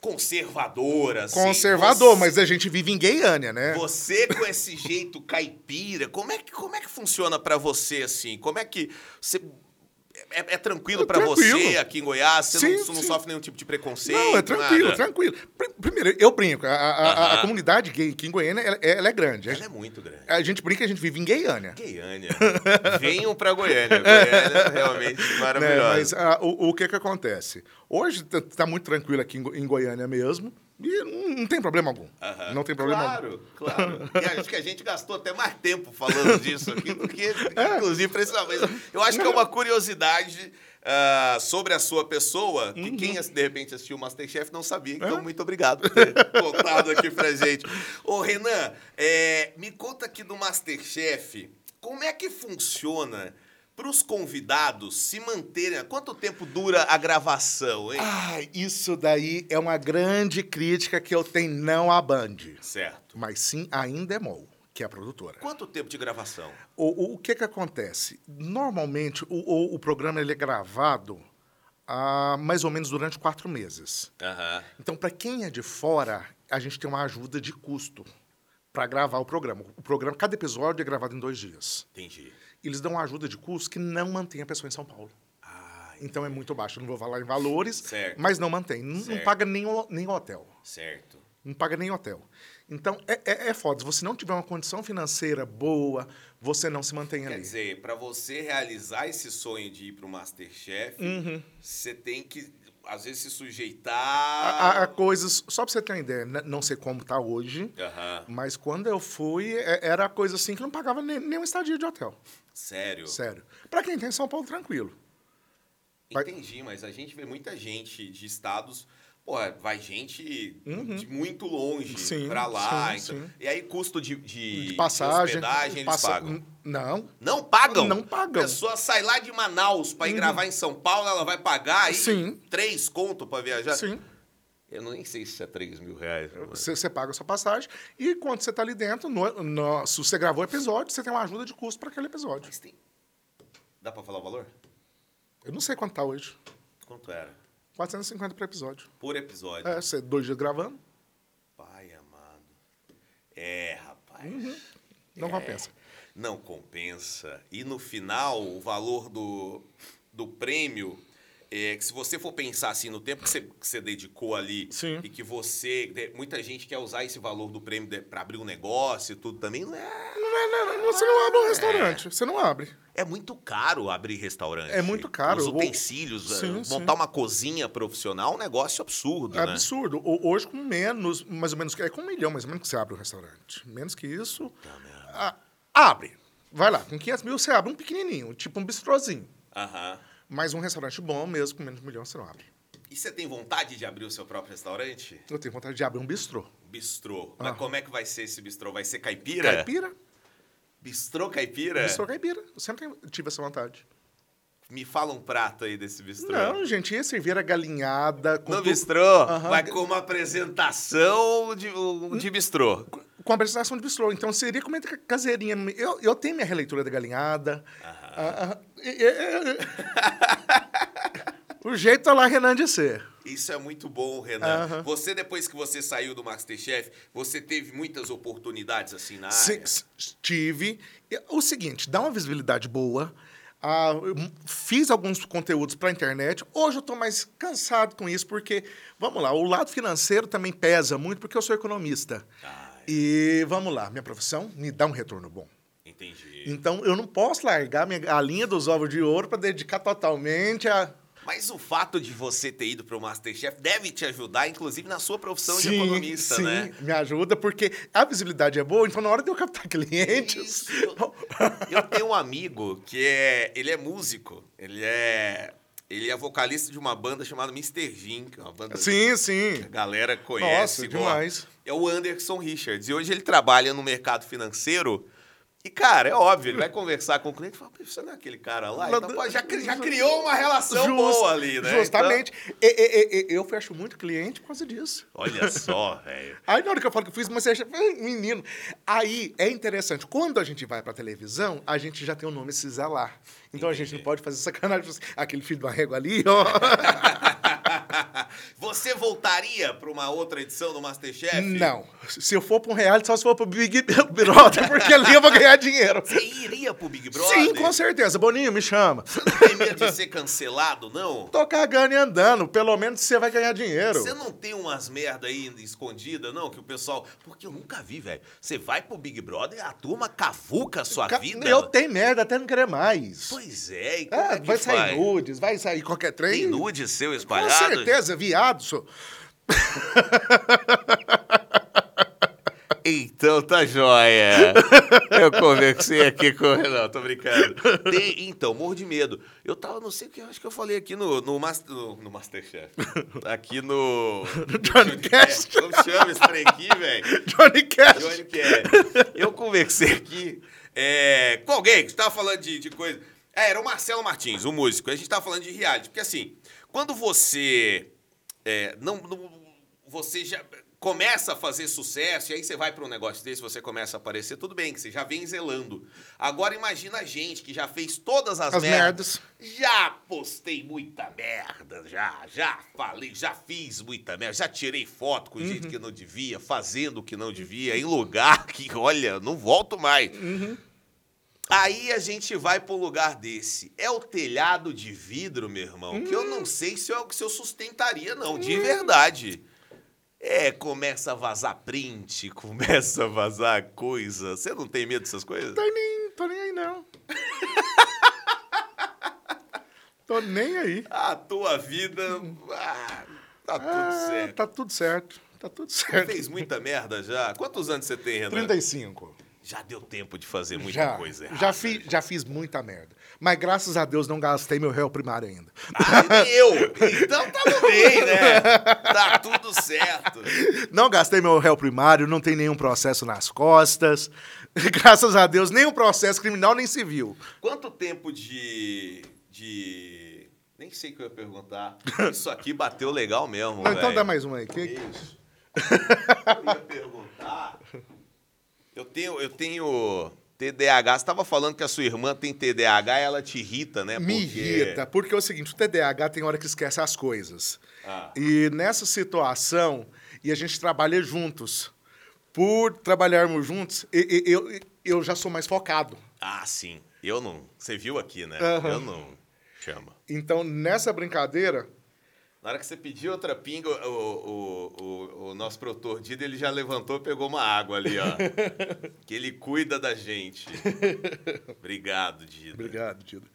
conservador, assim. Conservador, Você- mas a gente vive em Gayânia, né? Você com esse jeito caipira, como é que, como é que funciona pra você assim? Como é que você é, é tranquilo pra Tranquilo. você aqui em Goiás? Você Sim, não, não sim. sofre nenhum tipo de preconceito? Não, é tranquilo, nada? tranquilo. Pr- Primeiro, eu brinco. A, a- a- a Aham. comunidade gay aqui em Goiânia, ela, ela é grande. A Ela gente, é muito grande. a gente brinca a gente vive em Gayânia. Goiânia. Venham pra Goiânia. Goiânia é realmente Né? maravilhosa. Mas ah, o, o que que acontece? Hoje tá, tá muito tranquilo aqui em, Go- em Goiânia mesmo. E não, tem problema algum. Não tem problema algum. Claro, claro. E acho que a gente gastou até mais tempo falando disso aqui do que, inclusive, precisamente. Eu acho que é uma curiosidade ah, sobre a sua pessoa, que Uhum. quem, de repente, assistiu o Masterchef não sabia. Então, É. muito obrigado por ter contado aqui pra gente. Ô, Renan, é, me conta aqui do Masterchef, como é que funciona para os convidados se manterem... Quanto tempo dura a gravação, hein? Ah, isso daí é uma grande crítica que eu tenho não à Band, Certo. mas sim a Indemol, que é a produtora. Quanto tempo de gravação? O, o, o que que acontece? Normalmente, o, o, programa ele é gravado ah, mais ou menos durante quatro meses. Aham. Então, para quem é de fora, a gente tem uma ajuda de custo para gravar o programa. O programa, cada episódio é gravado em dois dias. Entendi. Eles dão ajuda de custo que não mantém a pessoa em São Paulo. Ah, Então é muito baixo. Eu não vou falar em valores, Certo. mas não mantém. Não, não paga nem o, nem o hotel. certo. Não paga nem hotel. Então, é, é, é foda. Se você não tiver uma condição financeira boa, você não se mantém Quer ali. dizer, pra você realizar esse sonho de ir pro Masterchef, Uhum. você tem que, às vezes, se sujeitar. A, a- a coisas... Só pra você ter uma ideia, né, não sei como tá hoje, Aham. mas quando eu fui, é- era coisa assim que não pagava nem, nem uma estadia de hotel. Sério. Sério. Pra quem tem São Paulo, tranquilo. Entendi, mas a gente vê muita gente de estados. Porra, vai gente de muito longe Uhum. Sim, pra lá. sim, então- sim. E aí, custo de, de, De passagem. hospedagem, eles passa- pagam. Não. Não pagam? Não pagam. A pessoa sai lá de Manaus pra ir gravar em São Paulo, ela vai pagar aí Sim. três conto pra viajar? Sim. Eu nem sei se é 3 mil reais. Você, você paga a sua passagem e quando você tá ali dentro, no, no- se você gravou o episódio, você tem uma ajuda de custo para aquele episódio. Mas tem... Dá pra falar o valor? Eu não sei quanto tá hoje. Quanto era? 450 por episódio. Por episódio. É, você dois dias gravando, Pai amado. É, rapaz. não É. compensa. Não compensa. E no final, o valor do, do prêmio, é que se você for pensar assim, no tempo que você, que você dedicou ali, Sim. e que você. de- Muita gente quer usar esse valor do prêmio pra abrir um negócio e tudo também, não é. Não é- não é- não- você não abre um restaurante, você não abre. É muito caro abrir restaurante. É muito caro. Os utensílios, Sim, eh, sim. montar uma cozinha profissional é um negócio absurdo, É né? absurdo. Hoje, com menos, mais ou menos, é com um milhão mais ou menos que você abre um restaurante. Menos que isso, a- abre. Vai lá, com 500 mil você abre um pequenininho, tipo um bistrozinho. Aham. Mas um restaurante bom mesmo, com menos de um milhão, você não abre. E você tem vontade de abrir o seu próprio restaurante? Eu tenho vontade de abrir um bistrô. Bistrô. Mas Ah. como é que vai ser esse bistrô? Vai ser caipira? Caipira? Bistrô caipira? Bistrô caipira. Eu sempre tive essa vontade. Me fala um prato aí desse bistrô. Não, gente, ia servir a galinhada com, No tu- bistrô, Aham. vai com uma apresentação de, de bistrô. com a apresentação de bistrô. Então seria como entre caseirinha. Eu, eu tenho minha releitura da galinhada. Ah, ah, o jeito tá lá, Renan, de ser. Isso é muito bom, Renan. Aham. Você, depois que você saiu do Masterchef, você teve muitas oportunidades assim na área? tive. O seguinte, dá uma visibilidade boa. Ah, fiz alguns conteúdos para a internet. Hoje eu estou mais cansado com isso, porque, vamos lá, o lado financeiro também pesa muito, porque eu sou economista. Ah, E vamos lá, minha profissão me dá um retorno bom. Entendi. Então eu não posso largar minha, a linha dos ovos de ouro para dedicar totalmente a. Mas o fato de você ter ido para o Masterchef deve te ajudar, inclusive, na sua profissão de Sim, economista, sim, né? me ajuda, porque a visibilidade é boa, então na hora de eu captar clientes. Isso. Eu tenho um amigo que é. Ele é músico. Ele é. Ele é vocalista de uma banda chamada Mr. Jim, que é uma banda Sim, sim. que a galera conhece. Nossa, demais. É o Anderson Richards. E hoje ele trabalha no mercado financeiro. E, cara, é óbvio, ele vai conversar com o cliente e fala, "Pô, você não é aquele cara lá? Então, pô, já, já criou uma relação Just- boa ali, né? Justamente. E- e- e- eu fecho muito cliente por causa disso. Então, olha só, velho. Aí na hora que eu falo que eu fiz, mas você acha, "Ai, menino. Aí é interessante. Quando a gente vai pra televisão, a gente já tem o nome Cisa lá. Então a gente não pode fazer sacanagem. Aquele filho do arrego ali, ó. Você voltaria para uma outra edição do Masterchef? Não. Se eu for pra um reality, só se for pro Big Brother, porque ali eu vou ganhar dinheiro. Você iria pro Big Brother? Sim, com certeza. Boninho, me chama. Você não tem medo de ser cancelado, não? Tô cagando e andando. Pelo menos você vai ganhar dinheiro. Você não tem umas merda aí escondida, não? Que o pessoal. Porque eu nunca vi, velho. Você vai pro Big Brother e a turma cavuca a sua Ca- vida. Eu tenho merda até não querer mais. Pois é, como É, vai sair faz? nudes, vai sair qualquer trem. Tem nude seu Com espalhado? certeza, viado, sou. Então tá jóia. Eu conversei aqui com. Não, tô brincando. Tem- então, morro de medo. Eu tava, não sei o que, acho que eu falei aqui no, no, Mas- no, no Masterchef. Aqui no. No Johnny Cast. Como chama esse trem aqui, velho? Johnny Cash. Johnny Cash. Eu conversei aqui é, com alguém que estava falando de, de coisa. É, era o Marcelo Martins, o músico. A gente estava falando de reality. Porque assim, quando você. É, não, não- Você já começa a fazer sucesso, e aí você vai para um negócio desse, você começa a aparecer, tudo bem, que você já vem zelando. Agora imagina a gente que já fez todas as, As merdas. merdas. Já postei muita merda, já, já falei, já fiz muita merda, já tirei foto com gente que não devia, fazendo o que não devia, em lugar que, olha, não volto mais. Aí a gente vai para um lugar desse. É o telhado de vidro, meu irmão, que eu não sei se eu, se eu sustentaria, não, de verdade. É, começa a vazar print, começa a vazar coisa. Você não tem medo dessas coisas? Tô nem, tô nem aí, não. tô nem aí. A tua vida. ah, tá tudo Ah, certo. Tá tudo certo. Tá tudo Você certo. fez muita merda já? Quantos anos você tem, Renan? 35. Já deu tempo de fazer muita já, coisa errada. já, fi, já fiz muita merda. Mas graças a Deus não gastei meu réu primário ainda. Ah, nem eu! Então tá tudo bem, né? Tá tudo certo. Não gastei meu réu primário, não tem nenhum processo nas costas. Graças a Deus, nenhum processo criminal nem civil. Quanto tempo de. de. Nem sei o que eu ia perguntar. Isso aqui bateu legal mesmo. Não, então dá mais um aí. Que- Isso. Eu ia perguntar. Eu tenho, eu tenho TDAH. Você estava falando que a sua irmã tem TDAH e ela te irrita, né? Me Porque- irrita, porque é o seguinte, o TDAH tem hora que esquece as coisas. Ah. E nessa situação, e a gente trabalha juntos, por trabalharmos juntos, e- e- eu, eu já sou mais focado. Ah, sim. Eu não. Você viu aqui, né? Aham. Eu não. Chama. Então, nessa brincadeira, Na hora que você pediu outra pinga, o, o, o, o nosso produtor Dido, ele já levantou e pegou uma água ali, ó. que ele cuida da gente. Obrigado, Dido. obrigado, Dido.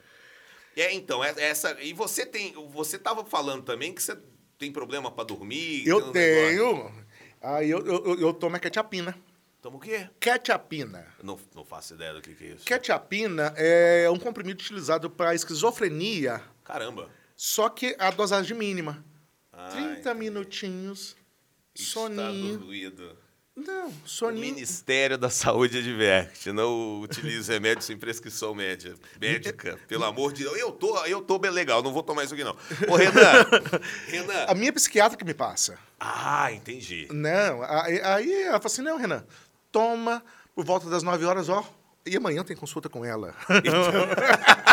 É, então, é- essa. E você tem. Você tava falando também que você tem problema pra dormir. Eu um negócio. tenho. Aí eu, eu, eu, tomo a ketchupina. Toma o quê? Ketchupina. Não, não faço ideia do que, que é isso. Ketchupina é um comprimido utilizado para esquizofrenia, Caramba. Só que a dosagem mínima. Ah, 30 entendi. minutinhos, Está soninho. doído. Não, O soninho. Ministério da Saúde adverte, não utilize remédio sem prescrição média, médica. Pelo amor de Deus. Eu tô, eu tô bem legal, não vou tomar isso aqui não. Ô, Renan. Renan. A minha psiquiatra que me passa. Ah, entendi. Não, aí, aí ela fala assim, não, Renan, toma por volta das 9 horas, ó. E amanhã tem consulta com ela.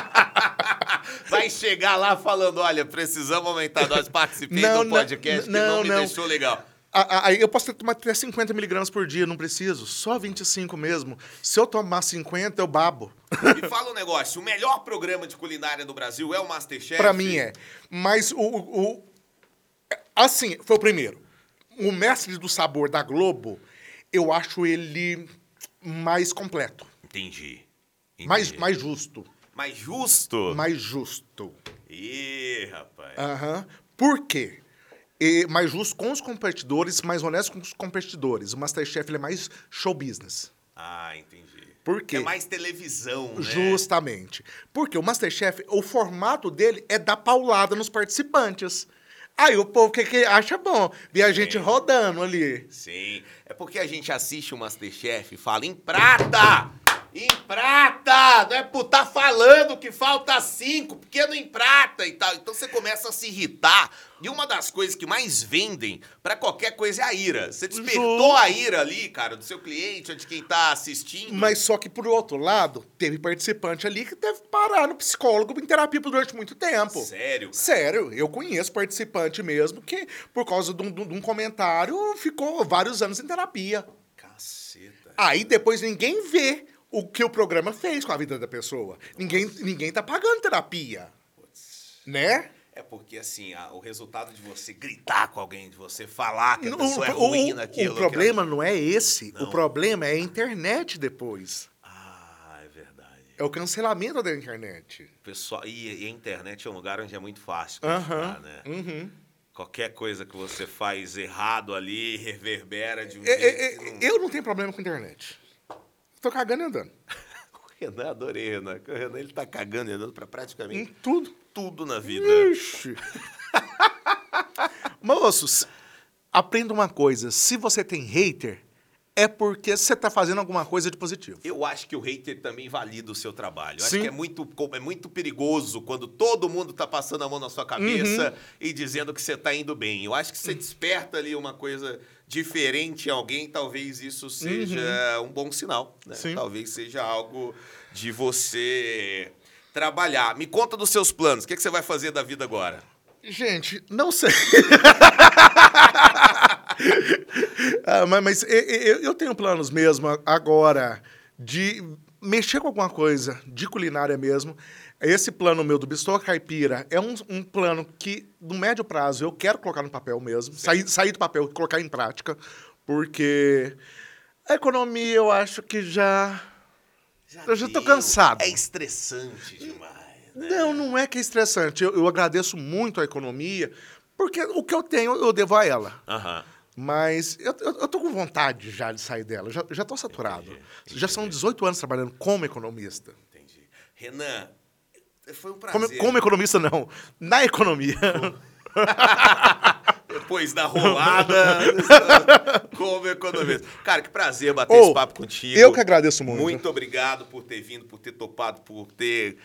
Vai chegar lá falando, olha, precisamos aumentar a dose, participei Não, do não, podcast que não, não me não. deixou legal. Aí eu posso tomado até 50 miligramas por dia, não preciso. Só 25 mesmo. Se eu tomar 50, eu babo. E fala um negócio, o melhor programa de culinária do Brasil é o Masterchef? Pra mim é. Mas o, o- Assim, foi o primeiro. O Mestre do Sabor da Globo, eu acho ele mais completo. Entendi. Mais, Entendi. mais justo. Mais justo? Mais justo. Ih, rapaz. Aham. Por quê? E mais justo com os competidores, mais honesto com os competidores. O Masterchef ele é mais show business. Ah, entendi. Por quê? É mais televisão, né? Justamente. Porque o Masterchef, o formato dele é dar paulada nos participantes. Aí o povo que, que acha bom, ver a gente rodando ali. Sim. É porque a gente assiste o Masterchef e fala em prata! Em prata! Não é por tá falando que falta cinco, pequeno em prata e tal. Então você começa a se irritar. E uma das coisas que mais vendem pra qualquer coisa é a ira. Você despertou a ira ali, cara, do seu cliente ou de quem tá assistindo. Mas só que, por outro lado, teve participante ali que teve que parar no psicólogo em terapia durante muito tempo. Sério? cara? Sério, eu conheço participante mesmo que, por causa de um, de um comentário, ficou vários anos em terapia. Caceta. Aí depois ninguém vê o que o programa fez com a vida da pessoa. Ninguém, ninguém tá pagando terapia. Né? É porque, assim, a- o resultado de você gritar com alguém, de você falar que a O, pessoa é ruim o- naquilo. o problema não é esse. Não. O problema é a internet depois. Ah, é verdade. É o cancelamento da internet. Pessoal, e, e a internet é um lugar onde é muito fácil criticar, né? Uhum. Qualquer coisa que você faz errado ali reverbera de um É, jeito é, não... é, eu não tenho problema com internet. Tô cagando e andando. O Renan, adorei, Renan. O Renan, ele tá cagando e andando pra Em praticamente tudo. tudo na vida. Ixi. Moços, aprenda uma coisa. Se você tem hater, é porque você tá fazendo alguma coisa de positivo. Eu acho que o hater também valida o seu trabalho. Eu acho Sim. que é muito, é muito perigoso quando todo mundo tá passando a mão na sua cabeça Uhum. e dizendo que você tá indo bem. Eu acho que você desperta ali uma coisa diferente em alguém, talvez isso seja um bom sinal. Né? Uhum. Sim. Talvez seja algo de você trabalhar. Me conta dos seus planos. O que, que você vai fazer da vida agora? Gente, não sei. Ah, mas mas eu, tenho planos mesmo agora de mexer com alguma coisa de culinária mesmo. Esse plano meu do Bistrô Caipira é um, um plano que, no médio prazo, eu quero colocar no papel mesmo. Sair, sair do papel e colocar em prática. Porque a economia, eu acho que já... eu já tô deu. cansado. É estressante demais. Não, não é que é estressante. Eu, eu agradeço muito a economia, porque o que eu tenho, eu devo a ela. Aham. Mas eu, eu, eu tô com vontade já de sair dela. Já, já tô saturado. Já são 18 anos trabalhando como economista. Entendi. Renan, foi um Como, prazer. como economista, não. Na economia. Depois da rolada, como economista. Cara, que prazer bater esse papo contigo. eu que agradeço muito. Muito obrigado por ter vindo, por ter topado, por ter.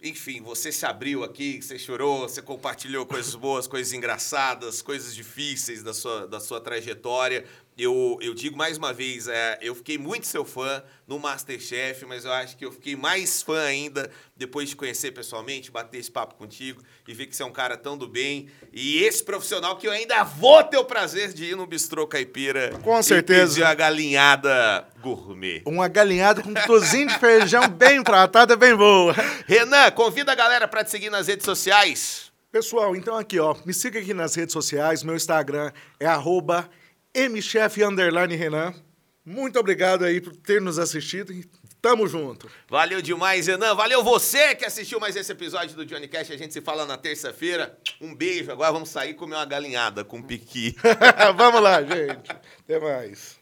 Enfim, você se abriu aqui, você chorou, você compartilhou coisas boas, coisas engraçadas, coisas difíceis da sua, da sua trajetória. Eu, eu digo mais uma vez, é, eu fiquei muito seu fã no Masterchef, mas eu acho que eu fiquei mais fã ainda depois de conhecer pessoalmente, bater esse papo contigo e ver que você é um cara tão do bem. E esse profissional que eu ainda vou ter o prazer de ir no Bistrô Caipira. Com e certeza. pedir a galinhada gourmet. Uma galinhada com um tozinho de feijão bem tratada, bem boa. Renan, convida a galera para te seguir nas redes sociais. Pessoal, então aqui, ó, me siga aqui nas redes sociais. Meu Instagram é arroba mchef underline Renan. Muito obrigado aí por ter nos assistido e tamo junto. Valeu demais, Renan. Valeu você que assistiu mais esse episódio do Johnny Cash. A gente se fala na terça-feira. Um beijo. Agora vamos sair comer uma galinhada com piqui. Vamos lá, gente. Até mais.